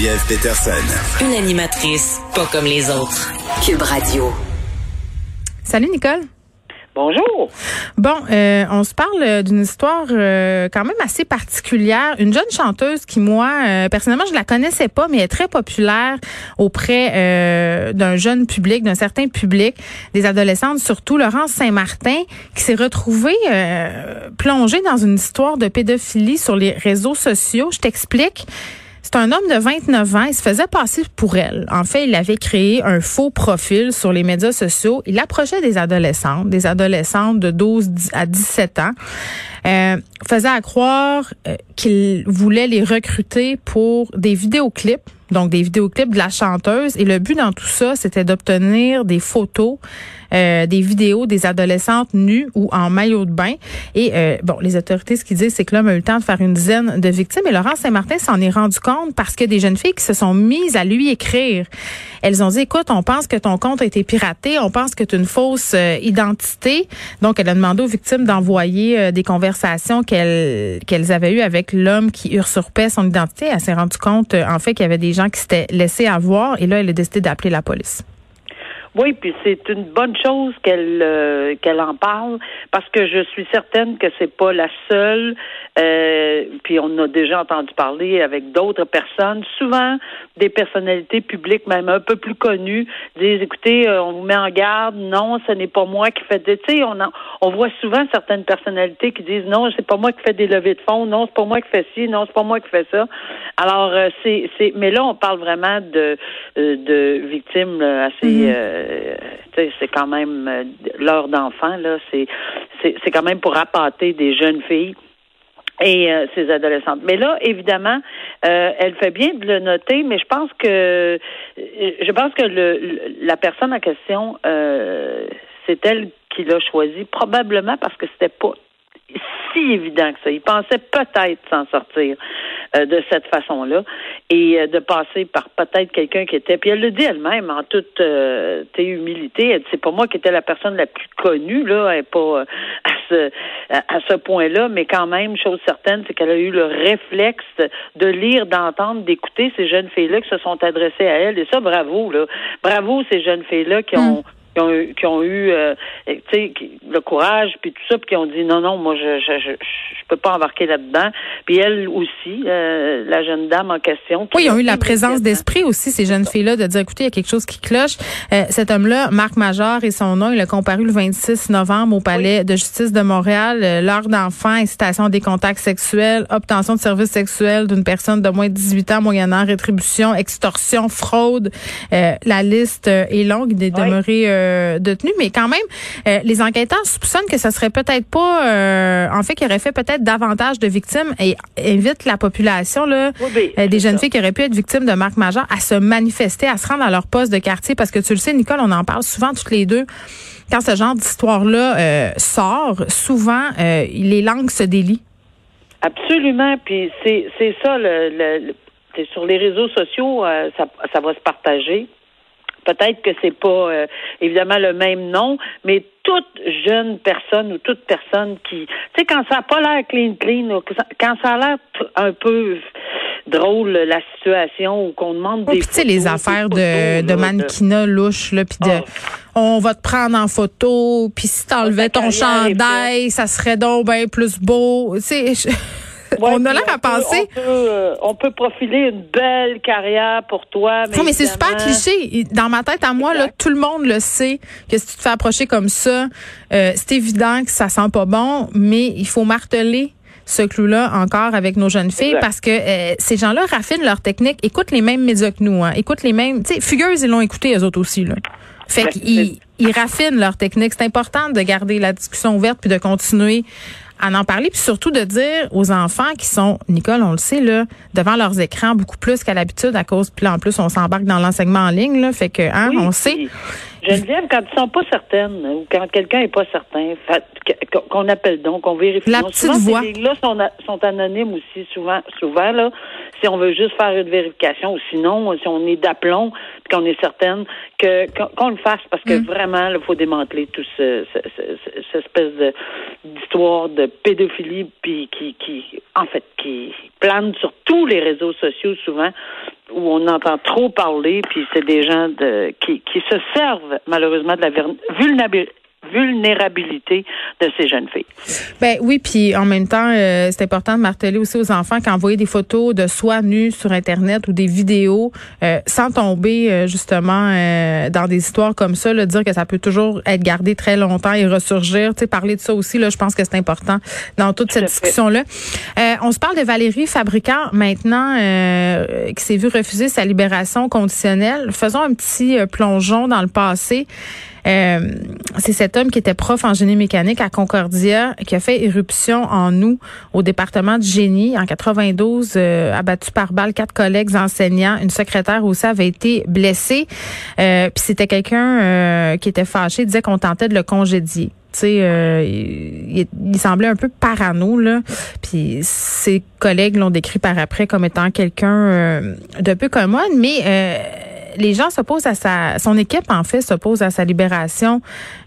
Geneviève Peterson. Une animatrice pas comme les autres. Cube Radio. Salut Nicole. Bonjour. Bon, euh, on se parle d'une histoire euh, quand même assez particulière. Une jeune chanteuse qui, moi, euh, personnellement, je la connaissais pas, mais est très populaire auprès d'un jeune public, d'un certain public, des adolescentes, surtout Laurence Saint-Martin, qui s'est retrouvée plongée dans une histoire de pédophilie sur les réseaux sociaux. Je t'explique. C'est un homme de 29 ans. Il se faisait passer pour elle. En fait, il avait créé un faux profil sur les médias sociaux. Il approchait des adolescentes, des adolescentes de 12 à 17 ans. Euh, faisait à croire euh, qu'il voulait les recruter pour des vidéoclips donc des vidéoclips de la chanteuse. Et le but dans tout ça, c'était d'obtenir des photos, euh, des vidéos des adolescentes nues ou en maillot de bain. Et euh, bon, les autorités, ce qu'ils disent, c'est que l'homme a eu le temps de faire une dizaine de victimes. Et Laurent Saint-Martin s'en est rendu compte parce que des jeunes filles qui se sont mises à lui écrire, elles ont dit, écoute, on pense que ton compte a été piraté, on pense que tu une fausse euh, identité. Donc, elle a demandé aux victimes d'envoyer des conversations qu'elles qu'elles avaient eues avec l'homme qui usurpait son identité. Elle s'est rendue compte, en fait, qu'il y avait des gens qui s'étaient laissés avoir et là, elle a décidé d'appeler la police. Oui, puis c'est une bonne chose qu'elle euh, qu'elle en parle parce que je suis certaine que c'est pas la seule. Euh, puis on a déjà entendu parler avec d'autres personnes, souvent des personnalités publiques, même un peu plus connues, disent écoutez, euh, on vous met en garde, non, ce n'est pas moi qui fais des. Tu sais, on on voit souvent certaines personnalités qui disent non, c'est pas moi qui fais des levées de fonds, non, c'est pas moi qui fais ci, non, c'est pas moi qui fais ça. Alors c'est c'est, mais là on parle vraiment de de victimes assez. Mm-hmm. Euh, c'est quand même euh, l'heure d'enfant là, c'est c'est quand même pour appâter des jeunes filles et euh, ces adolescentes. Mais là, évidemment, elle fait bien de le noter, mais je pense que je pense que le, la personne en question, c'est elle qui l'a choisi, probablement parce que c'était pas si évident que ça. Il pensait peut-être s'en sortir euh, de cette façon-là et euh, de passer par peut-être quelqu'un qui était. Puis elle le dit elle-même en toute euh, humilité. Elle dit c'est pas moi qui était la personne la plus connue là, elle pas à ce à ce point-là, mais quand même chose certaine, c'est qu'elle a eu le réflexe de lire, d'entendre, d'écouter ces jeunes filles-là qui se sont adressées à elle. Et ça, bravo là, bravo ces jeunes filles-là qui ont mm qui ont, qui ont eu euh, le courage puis tout ça puis qui ont dit non non moi je je je, je peux pas embarquer là-dedans. Puis elle aussi euh, la jeune dame en question oui ils ont eu la présence d'esprit aussi ces jeunes filles là de dire écoutez il y a quelque chose qui cloche. Euh, cet homme là Marc Major et son nom il a comparu le 26 novembre au palais de justice de Montréal. Euh, l'heure d'enfant incitation des contacts sexuels obtention de services sexuels d'une personne de moins de 18 ans moyennant rétribution extorsion fraude. La liste est longue. Il est demeuré euh, mais quand même, euh, les enquêteurs soupçonnent que ce serait peut-être pas, euh, en fait, qu'il aurait fait peut-être davantage de victimes et invite la population là, des jeunes filles qui auraient pu être victimes de Marc Major à se manifester, à se rendre à leur poste de quartier, parce que tu le sais, Nicole, on en parle souvent toutes les deux. Quand ce genre d'histoire-là sort, souvent, les langues se délient. Absolument, puis c'est ça le, sur les réseaux sociaux, ça, ça va se partager. Peut-être que c'est pas euh, évidemment le même nom, mais toute jeune personne ou toute personne qui, tu sais, quand ça n'a pas l'air clean clean, quand ça a l'air un peu drôle la situation ou qu'on demande des. Puis tu sais les affaires de, de mannequinat louche là, puis de. Ah. On va te prendre en photo, puis si t'enlevais ton chandail, ça serait donc bien plus beau. Tu sais, on a l'air à penser. Euh, on peut, profiler une belle carrière pour toi. Mais, mais c'est super cliché. Dans ma tête, à moi, là, tout le monde le sait que si tu te fais approcher comme ça, euh, c'est évident que ça sent pas bon, mais il faut marteler ce clou-là encore avec nos jeunes filles parce que euh, ces gens-là raffinent leur technique, écoutent les mêmes médias que nous, hein, écoutent les mêmes. Tu sais, Fugueuse, ils l'ont écouté eux autres aussi là. Fait qu'ils ils raffinent leur technique. C'est important de garder la discussion ouverte puis de continuer à en parler, puis surtout de dire aux enfants qui sont, Nicole, on le sait, là, devant leurs écrans beaucoup plus qu'à l'habitude à cause, puis là, en plus, on s'embarque dans l'enseignement en ligne, là, fait que, hein, on sait. Geneviève, quand ils sont pas certaines, ou quand quelqu'un est pas certain, qu'on appelle donc, on vérifie. La petite voix. Ces là sont, sont anonymes aussi, souvent, souvent, là, si on veut juste faire une vérification, ou sinon, si on est d'aplomb, qu'on est certaine, que qu'on le fasse, parce que mm. vraiment, il faut démanteler tout ce, cette espèce de d'histoire de pédophilie, puis qui, qui, en fait, qui plane sur tous les réseaux sociaux souvent, où on entend trop parler, puis c'est des gens de, qui, qui se servent malheureusement de la vulnérabilité vulnérabilité de ces jeunes filles. Ben oui, puis en même temps, euh, c'est important de marteler aussi aux enfants qu'envoyer des photos de soi nus sur Internet ou des vidéos euh, sans tomber euh, justement dans des histoires comme ça, là, dire que ça peut toujours être gardé très longtemps et ressurgir. Tu sais, parler de ça aussi, là, je pense que c'est important dans toute cette discussion-là. on se parle de Valérie Fabricant maintenant, qui s'est vu refuser sa libération conditionnelle. Faisons un petit plongeon dans le passé. Euh, c'est cet homme qui était prof en génie mécanique à Concordia, qui a fait éruption en août au département de génie en 92, euh, abattu par balle quatre collègues enseignants, une secrétaire aussi avait été blessée. Euh, puis c'était quelqu'un qui était fâché, disait qu'on tentait de le congédier. Tu sais, il, il, semblait un peu parano là. Puis ses collègues l'ont décrit par après comme étant quelqu'un de peu commode, mais les gens s'opposent à sa, son équipe en fait s'oppose à sa libération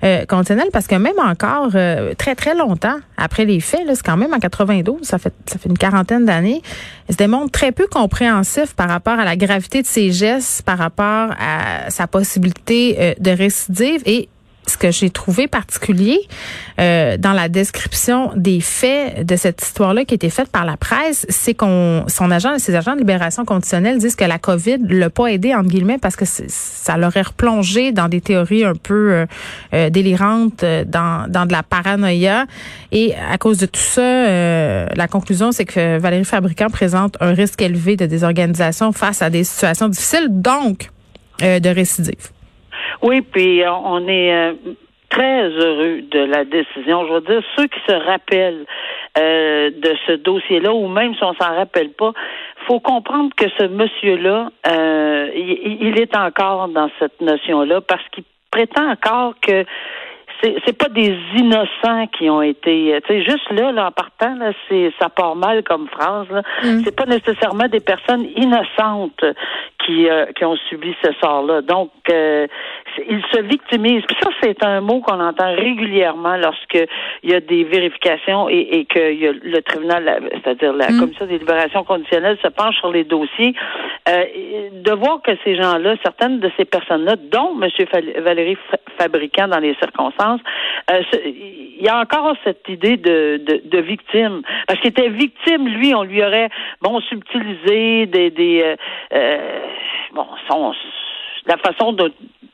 euh, parce que même encore euh, très très longtemps après les faits, c'est quand même en 92, ça fait ça fait une quarantaine d'années, il se démontre très peu compréhensif par rapport à la gravité de ses gestes, par rapport à sa possibilité euh, de récidive et ce que j'ai trouvé particulier euh, dans la description des faits de cette histoire-là qui a été faite par la presse, c'est qu'on son agent, ses agents de libération conditionnelle disent que la COVID l'a pas aidé entre guillemets parce que ça l'aurait replongé dans des théories un peu euh, euh délirantes, euh, dans, dans de la paranoïa. Et à cause de tout ça, euh, la conclusion c'est que Valérie Fabricant présente un risque élevé de désorganisation face à des situations difficiles, donc de récidive. Oui, puis euh, on est euh, très heureux de la décision. Je veux dire, ceux qui se rappellent euh, de ce dossier-là, ou même si on s'en rappelle pas, faut comprendre que ce monsieur-là, il, est encore dans cette notion-là parce qu'il prétend encore que c'est pas des innocents qui ont été tu sais juste là là en partant là c'est ça part mal comme phrase là mm. c'est pas nécessairement des personnes innocentes qui qui ont subi ce sort là donc il se victimise. Puis ça, c'est un mot qu'on entend régulièrement lorsque il y a des vérifications et, et que y a le tribunal, c'est-à-dire la mm. commission des libérations conditionnelles, se penche sur les dossiers. Euh, de voir que ces gens-là, certaines de ces personnes-là, dont M. Valérie Fabricant dans les circonstances, euh, il y a encore cette idée de, de, victime. Parce qu'il était victime, lui, on lui aurait, bon, subtilisé des, euh, euh bon, la façon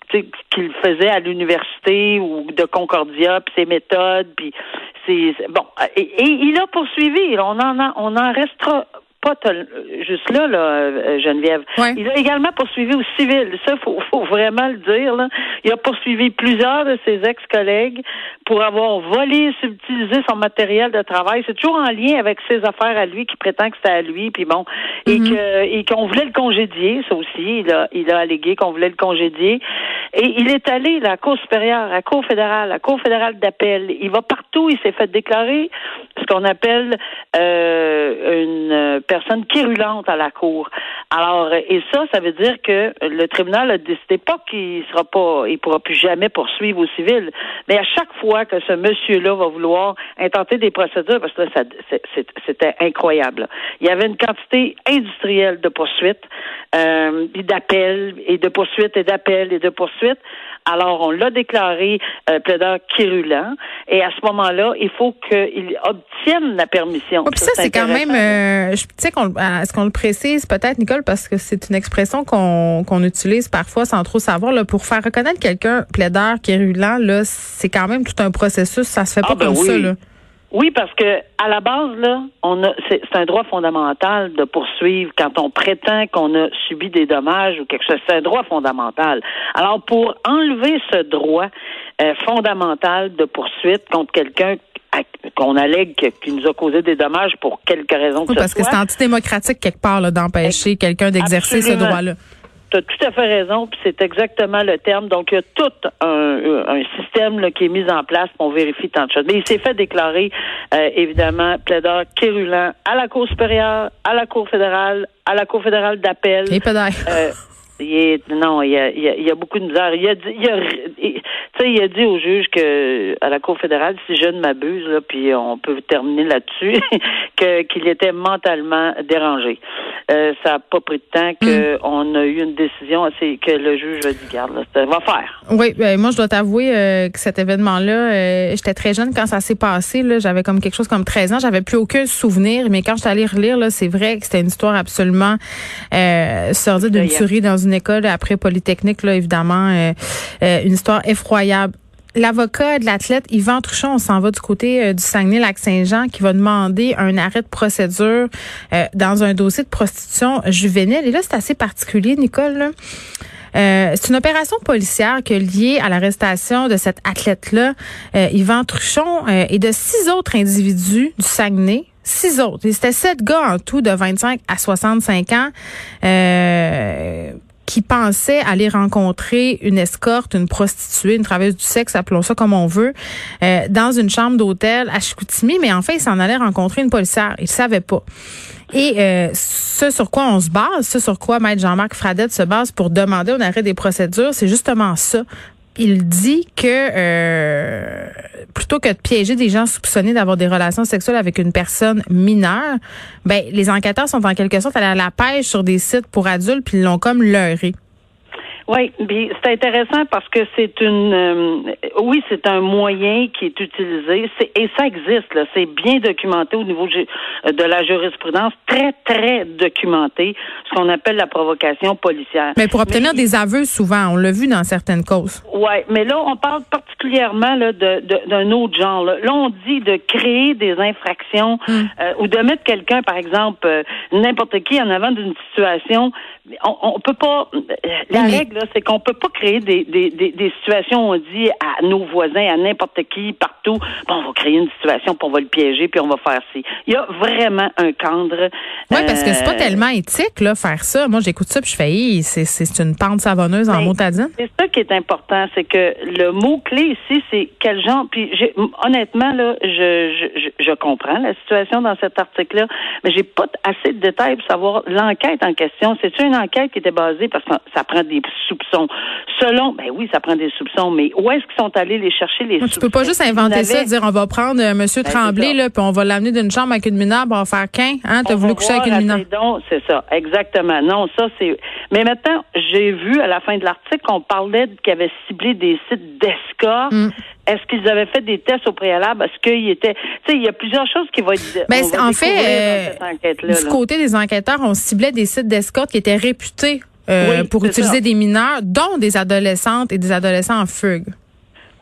qu'il faisait à l'université ou de Concordia, puis ses méthodes, puis c'est bon. Et, il a poursuivi. On en on en restera pas juste là, là, euh, Geneviève. Il a également poursuivi au civil. Ça, faut, faut vraiment le dire. Là. Il a poursuivi plusieurs de ses ex-collègues pour avoir volé, subtilisé son matériel de travail. C'est toujours en lien avec ses affaires à lui, qui prétend que c'était à lui, puis bon, et que et qu'on voulait le congédier. Ça aussi, il a, il a allégué qu'on voulait le congédier. Et il est allé à la Cour supérieure, à la Cour fédérale, à la Cour fédérale d'appel. Il va partout. Il s'est fait déclarer ce qu'on appelle euh, une personne quérulente à la cour. Alors, et ça, ça veut dire que le tribunal a décidé pas qu'il sera pas, il pourra plus jamais poursuivre au civil. Mais à chaque fois que ce monsieur-là va vouloir intenter des procédures, parce que là, c'était incroyable. Il y avait une quantité industrielle de poursuites, euh, d'appels et de poursuites et d'appels et de poursuites. Alors, on l'a déclaré euh, plaideur quérulent. Et à ce moment-là, il faut qu'il obtienne la permission. puis ça, c'est quand même, euh, tu sais, est-ce qu'on le précise peut-être, Nicole, parce que c'est une expression qu'on qu'on utilise parfois sans trop savoir. Là, pour faire reconnaître quelqu'un plaideur quérulent, là, c'est quand même tout un processus. Ça se fait pas ah, ben comme ça, là. Oui, parce que à la base, là, on a c'est un droit fondamental de poursuivre quand on prétend qu'on a subi des dommages ou quelque chose. C'est un droit fondamental. Alors, pour enlever ce droit euh, fondamental de poursuite contre quelqu'un qu'on allègue qui nous a causé des dommages pour quelque raison que oui, parce que c'est antidémocratique quelque part d'empêcher quelqu'un d'exercer ce droit-là. Tu as tout à fait raison, puis c'est exactement le terme. Donc, il y a tout un, un système là, qui est mis en place pour vérifier tant de choses. Mais il s'est fait déclarer, euh, évidemment, plaideur quérulant à la Cour supérieure, à la Cour fédérale, à la Cour fédérale d'appel. Et euh, il est, non, il y a, il y a, beaucoup de misère. Il a dit, il a, il a dit au juge que à la Cour fédérale, si je ne m'abuse, là, puis on peut terminer là-dessus, que qu'il était mentalement dérangé. Euh, ça n'a pas pris de temps qu'on hmm. a eu une décision, c'est que le juge a dit garde, là, va faire. Oui, ben, moi je dois t'avouer euh, que cet événement-là, euh, j'étais très jeune quand ça s'est passé. Là, j'avais comme quelque chose comme 13 ans, j'avais plus aucun souvenir, mais quand je suis allée relire, là, c'est vrai que c'était une histoire absolument sordide d'une tuerie dans une école après Polytechnique, là, évidemment, une histoire effroyable l'avocat de l'athlète Yvan Truchon, on s'en va du côté euh, du Saguenay-Lac-Saint-Jean qui va demander un arrêt de procédure euh, dans un dossier de prostitution juvénile. Et là, c'est assez particulier, Nicole. Euh, c'est une opération policière qui est liée à l'arrestation de cet athlète-là, Yvan Truchon, et de six autres individus du Saguenay. Six autres. C'était sept gars en tout de 25 à 65 ans qui pensait aller rencontrer une escorte, une prostituée, une travailleuse du sexe, appelons ça comme on veut, euh, dans une chambre d'hôtel à Chicoutimi, mais en fait, il s'en allait rencontrer une policière. Il savait pas. Et euh, ce sur quoi on se base, ce sur quoi Maître Jean-Marc Fradette se base pour demander un arrêt des procédures, c'est justement ça il dit que euh, plutôt que de piéger des gens soupçonnés d'avoir des relations sexuelles avec une personne mineure, ben les enquêteurs sont en quelque sorte à la pêche sur des sites pour adultes puis ils l'ont comme leurré. Oui, c'est intéressant parce que c'est une, euh, oui, c'est un moyen qui est utilisé, et ça existe là, c'est bien documenté au niveau de la jurisprudence, très très documenté, ce qu'on appelle la provocation policière. Mais pour obtenir des aveux, souvent, on l'a vu dans certaines causes. Oui, mais là, on parle particulièrement là d'un de, autre genre. Là. on dit de créer des infractions hmm. euh, ou de mettre quelqu'un, par exemple, euh, n'importe qui en avant d'une situation. On, peut pas. La règle c'est qu'on peut pas créer des, des, des, situations, on dit, à nos voisins, à n'importe qui, partout. Bon, on va créer une situation, puis on va le piéger, puis on va faire ci. Il y a vraiment un cadre. Oui, parce que c'est pas euh, tellement éthique, là, faire ça. Moi, j'écoute ça, puis je fais, c'est une pente savonneuse en ben, motadine. C'est ça qui est important, c'est que le mot-clé ici, c'est quel genre. Puis, honnêtement, là, je, je, je comprends la situation dans cet article-là, mais j'ai pas assez de détails pour savoir l'enquête en question. C'est une enquête qui était basée parce que ça prend des soupçons. Selon, ben oui, ça prend des soupçons, mais où est-ce qu'ils sont allés les chercher les soupçons? Tu peux pas juste inventer ça, dire on va prendre euh, Monsieur ben, Tremblay là, puis on va l'amener d'une chambre avec une mineure, on va faire qu'un, hein, t'as voulu coucher avec une mineure. C'est ça, exactement. Non, ça c'est. Mais maintenant, j'ai vu à la fin de l'article qu'on parlait qu'ils avaient ciblé des sites d'escorte. Mm. Est-ce qu'ils avaient fait des tests au préalable? Est-ce qu'il était. Tu sais, il y a plusieurs choses qui vont être. Ben, en fait, euh, du côté des enquêteurs, on ciblait des sites d'escorte qui étaient réputés euh, pour utiliser des mineurs, dont des adolescentes et des adolescents en fugue.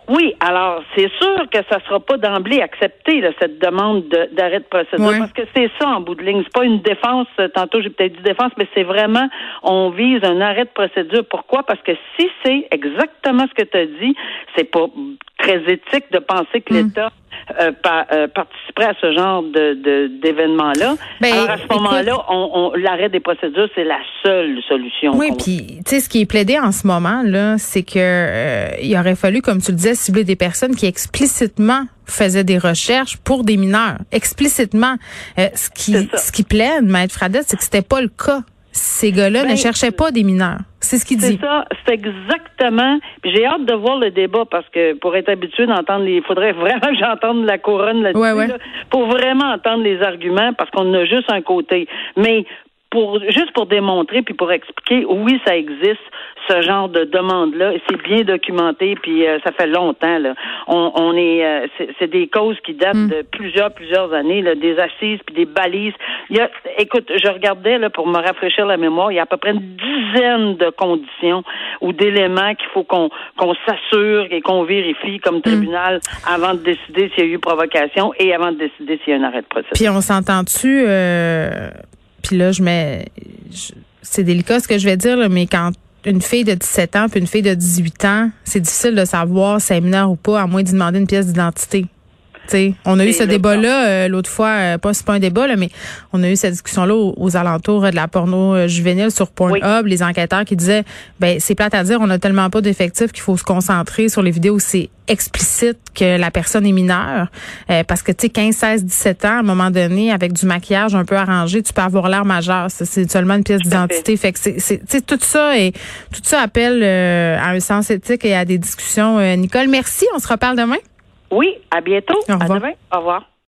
Oui, alors c'est sûr que ça sera pas d'emblée accepté cette demande d'arrêt de, procédure parce que c'est ça en bout de ligne. C'est pas une défense. Tantôt j'ai peut-être dit défense, mais c'est vraiment on vise un arrêt de procédure. Pourquoi? Parce que si c'est exactement ce que tu as dit, c'est pas très éthique de penser que mm. l'État euh, euh, participerait à ce genre de d'événements-là. Ben, Alors à ce moment-là, on, l'arrêt des procédures, c'est la seule solution. Oui, puis tu sais, ce qui est plaidé en ce moment là, c'est que euh, il aurait fallu, comme tu le disais, cibler des personnes qui explicitement faisaient des recherches pour des mineurs, explicitement. ce qui ce qui plaide, Maître Fradette, c'est que c'était pas le cas ces gars-là ne ben, cherchaient pas des mineurs. C'est ce qu'il dit. C'est ça, c'est exactement. J'ai hâte de voir le débat parce que pour être habitué d'entendre les, il faudrait vraiment que j'entende la couronne là-dessus, pour vraiment entendre les arguments parce qu'on a juste un côté. Mais pour juste pour démontrer puis pour expliquer, oui, ça existe ce genre de demande-là. C'est bien documenté, puis euh, ça fait longtemps. Là. On, on est, euh, c'est des causes qui datent hmm. de plusieurs, plusieurs années, là, des assises puis des balises. Il y a, écoute, je regardais là pour me rafraîchir la mémoire. Il y a à peu près une dizaine de conditions ou d'éléments qu'il faut qu'on qu'on s'assure et qu'on vérifie comme hmm. tribunal avant de décider s'il y a eu provocation et avant de décider s'il y a un arrêt de procédure. Puis on s'entend-tu euh, puis là, je mets. C'est délicat ce que je vais dire, mais quand une fille de 17 ans puis une fille de 18 ans, c'est difficile de savoir si elle est ou pas, à moins d'y demander une pièce d'identité. On a eu ce débat-là euh, l'autre fois, euh, pas c'est pas un débat là, mais on a eu cette discussion-là aux, aux alentours de la porno euh, juvénile sur Pornhub, les enquêteurs qui disaient ben c'est plate à dire, on a tellement pas d'effectifs qu'il faut se concentrer sur les vidéos où c'est explicite que la personne est mineure. Euh, parce que tu sais 15 16 17 ans à un moment donné avec du maquillage un peu arrangé tu peux avoir l'air majeur. C'est seulement une pièce d'identité. Fait que c'est tout ça et tout ça appelle euh, à un sens éthique et à des discussions Euh, Nicole. Merci. On se reparle demain Oui, à bientôt. Au revoir. À demain. Au revoir.